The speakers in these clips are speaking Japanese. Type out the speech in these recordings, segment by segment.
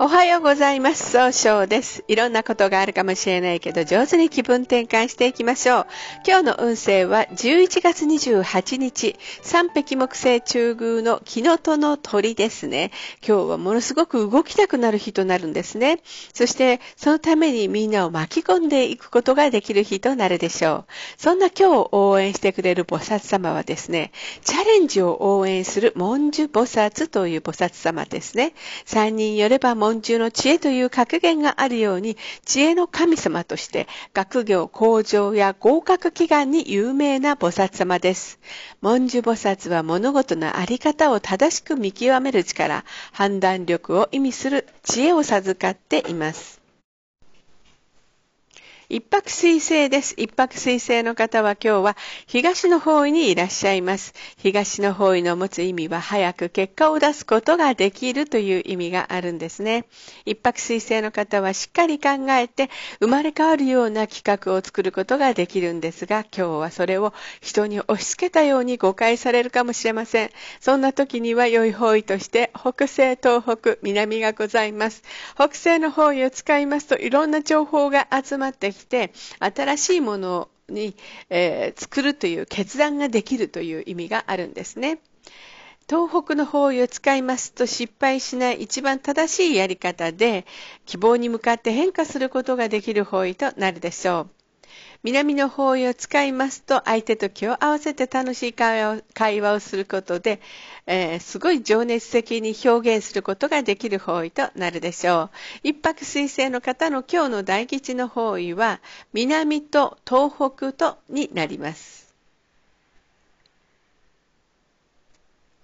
おはようございます。総称です。いろんなことがあるかもしれないけど、上手に気分転換していきましょう。今日の運勢は11月28日、三匹木星中宮の木の戸の鳥ですね。今日はものすごく動きたくなる日となるんですね。そして、そのためにみんなを巻き込んでいくことができる日となるでしょう。そんな今日を応援してくれる菩薩様はですね、チャレンジを応援する文殊菩薩という菩薩様ですね。三人よれば文中の知恵という格言があるように、知恵の神様として、学業向上や合格祈願に有名な菩薩様です。文殊菩薩は物事のあり方を正しく見極める力、判断力を意味する知恵を授かっています。一泊水星です。一泊水星の方は今日は東の方位にいらっしゃいます。東の方位の持つ意味は早く結果を出すことができるという意味があるんですね。一泊水星の方はしっかり考えて生まれ変わるような企画を作ることができるんですが、今日はそれを人に押し付けたように誤解されるかもしれません。そんな時には良い方位として北西、東北、南がございます。北西の方位を使いますといろんな情報が集まってきて新しいものに、えー、作るという決断ができるという意味があるんですね。東北の方位を使いますと失敗しない一番正しいやり方で希望に向かって変化することができる方位となるでしょう。南の方位を使いますと相手と気を合わせて楽しい会話をすることで、えー、すごい情熱的に表現することができる方位となるでしょう。一泊水星の方の今日の大吉の方位は南と東北とになります。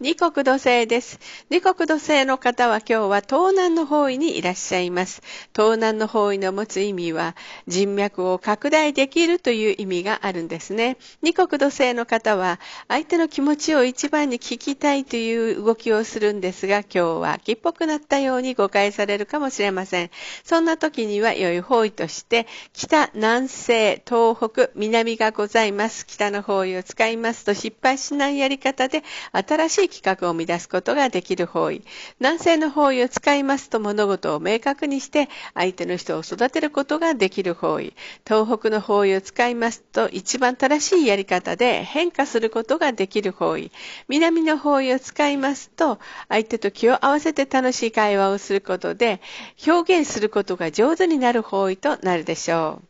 二国土星です。二国土星の方は今日は東南の方位にいらっしゃいます。東南の方位の持つ意味は人脈を拡大できるという意味があるんですね。二国土星の方は相手の気持ちを一番に聞きたいという動きをするんですが、今日は秋っぽくなったように誤解されるかもしれません。そんな時には良い方位として北、南西、東北、南がございます。北の方位を使いますと失敗しないやり方で新しい企画を生み出すことができる方位。南西の方位を使いますと物事を明確にして相手の人を育てることができる方位。東北の方位を使いますと一番正しいやり方で変化することができる方位。南の方位を使いますと相手と気を合わせて楽しい会話をすることで表現することが上手になる方位となるでしょう。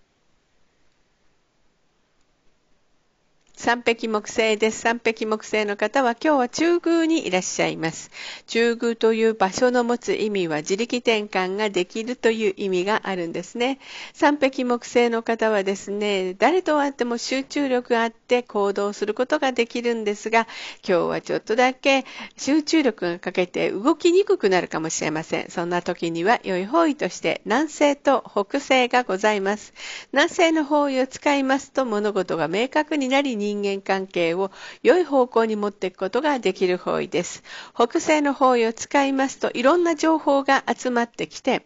三匹木星です。三匹木星の方は今日は中宮にいらっしゃいます。中宮という場所の持つ意味は自力転換ができるという意味があるんですね。三匹木星の方はですね、誰と会っても集中力があって行動することができるんですが、今日はちょっとだけ集中力が欠けて動きにくくなるかもしれません。そんな時には良い方位として南西と北西がございます。南西の方位を使いますと物事が明確になり人間関係を良い方向に持っていくことができる方位です。北西の方位を使いますといろんな情報が集まってきて、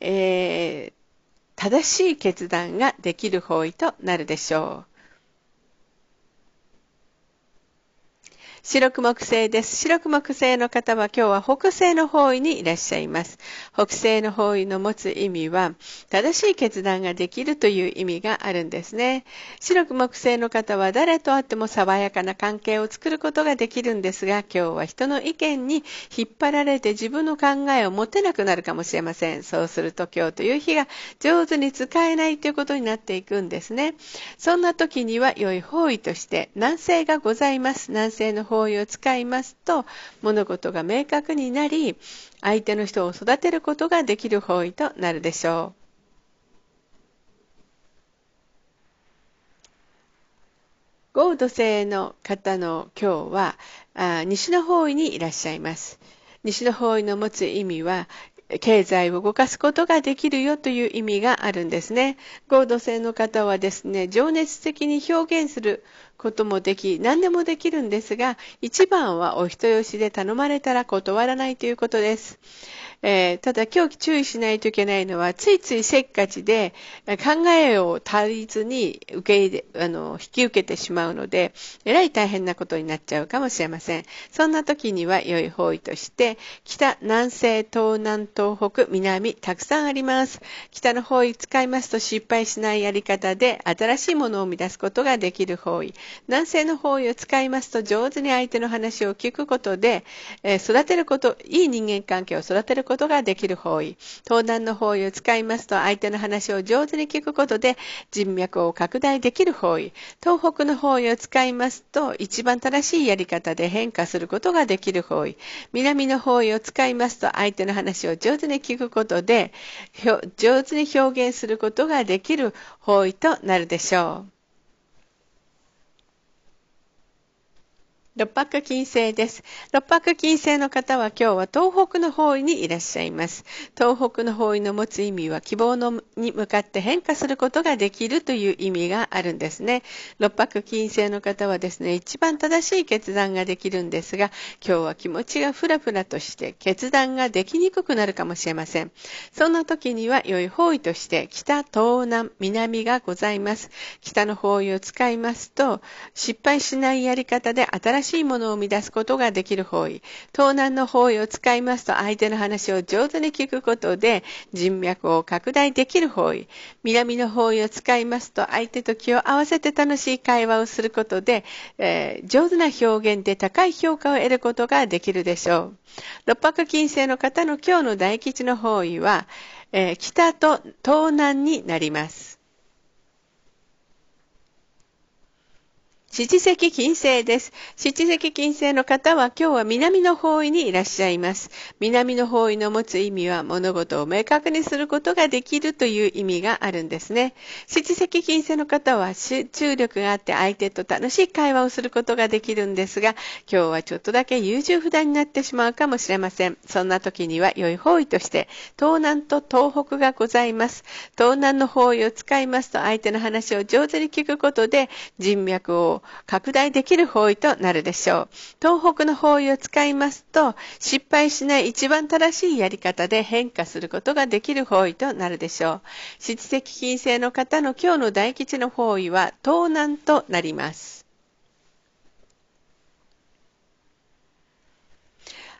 えー、正しい決断ができる方位となるでしょう。白く木星です。白く木星の方は今日は北西の方位にいらっしゃいます。北西の方位の持つ意味は、正しい決断ができるという意味があるんですね。白く木星の方は誰と会っても爽やかな関係を作ることができるんですが、今日は人の意見に引っ張られて自分の考えを持てなくなるかもしれません。そうすると今日という日が上手に使えないということになっていくんですね。そんな時には良い方位として南西がございます。南西の方行為を使いますと物事が明確になり相手の人を育てることができる方位となるでしょう。ゴー土星の方の今日はあ西の方位にいらっしゃいます。西の方位の持つ意味は経済を動かすことができるよという意味があるんですね。合同性の方はですね、情熱的に表現することもでき、何でもできるんですが、一番はお人よしで頼まれたら断らないということです。えー、ただ今日注意しないといけないのは、ついついせっかちで考えを足りずに受け入れ、あの、引き受けてしまうので、えらい大変なことになっちゃうかもしれません。そんな時には良い方位として、北、南西、東南、東北、南、たくさんあります。北の方位使いますと失敗しないやり方で、新しいものを生み出すことができる方位。南西の方位を使いますと上手に相手の話を聞くことで、えー、育てること、いい人間関係を育てることができる方位。東南の方位を使いますと相手の話を上手に聞くことで人脈を拡大できる方位。東北の方位を使いますと一番正しいやり方で変化することができる方位。南の方位を使いますと相手の話を上手に聞くことで上手に表現することができる方位となるでしょう。六白金星です。六白金星の方は今日は東北の方位にいらっしゃいます。東北の方位の持つ意味は希望のに向かって変化することができるという意味があるんですね。六白金星の方はですね、一番正しい決断ができるんですが、今日は気持ちがふらふらとして決断ができにくくなるかもしれません。そんな時には良い方位として北、東南、南がございます。北の方位を使いますと、失敗しないやり方で新しいしいものを生み出すことができる方位。東南の方位を使いますと相手の話を上手に聞くことで人脈を拡大できる方位。南の方位を使いますと相手と気を合わせて楽しい会話をすることで、えー、上手な表現で高い評価を得ることができるでしょう。六白金星の方の今日の大吉の方位は、えー、北と東南になります。七石金星です。七石金星の方は今日は南の方位にいらっしゃいます。南の方位の持つ意味は物事を明確にすることができるという意味があるんですね。七石金星の方は集中力があって相手と楽しい会話をすることができるんですが、今日はちょっとだけ優柔不断になってしまうかもしれません。そんな時には良い方位として東南と東北がございます。東南の方位を使いますと相手の話を上手に聞くことで人脈を拡大できる方位となるでしょう。東北の方位を使いますと、失敗しない一番正しいやり方で変化することができる方位となるでしょう。七石金星の方の今日の大吉の方位は東南となります。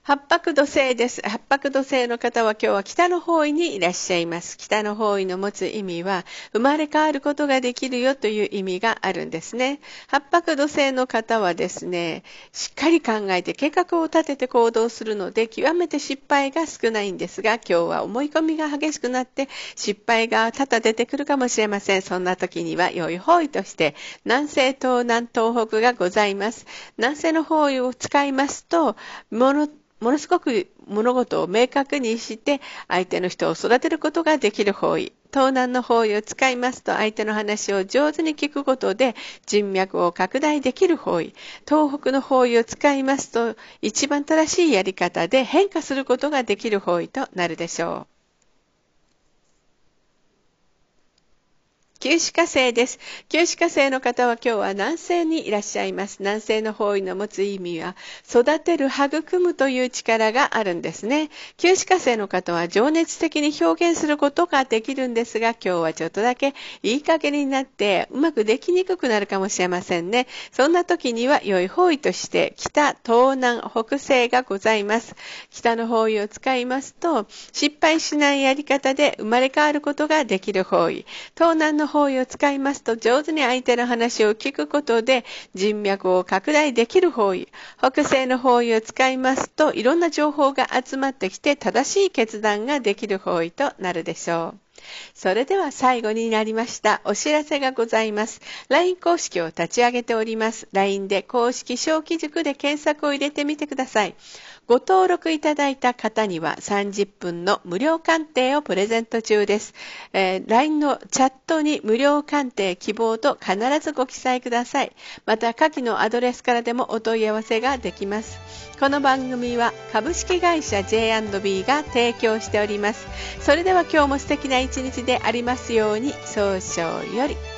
八白土星です。八白土星の方は今日は北の方位にいらっしゃいます。北の方位の持つ意味は、生まれ変わることができるよという意味があるんですね。八白土星の方はですね、しっかり考えて計画を立てて行動するので、極めて失敗が少ないんですが、今日は思い込みが激しくなって、失敗が多々出てくるかもしれません。そんな時には良い方位として、南西、東南、東北がございます。南西の方位を使いますと、ものすごく物事を明確にして相手の人を育てることができる方位。東南の方位を使いますと相手の話を上手に聞くことで人脈を拡大できる方位。東北の方位を使いますと一番正しいやり方で変化することができる方位となるでしょう。九死火星です。九死火星の方は今日は南西にいらっしゃいます。南西の方位の持つ意味は、育てる、育むという力があるんですね。九死火星の方は情熱的に表現することができるんですが、今日はちょっとだけいい加減になってうまくできにくくなるかもしれませんね。そんな時には良い方位として北、東南、北西がございます。北の方位を使いますと、失敗しないやり方で生まれ変わることができる方位。東南の方位を使いますと上手に相手の話を聞くことで人脈を拡大できる方位。北西の方位を使いますといろんな情報が集まってきて正しい決断ができる方位となるでしょう。それでは最後になりました。お知らせがございます。LINE 公式を立ち上げております。LINE で公式小規塾で検索を入れてみてください。ご登録いただいた方には30分の無料鑑定をプレゼント中です。えー、LINE のチャットに無料鑑定希望と必ずご記載ください。また下記のアドレスからでもお問い合わせができます。この番組は株式会社 J&B が提供しております。それでは今日も素敵な一日でありますように、早々より。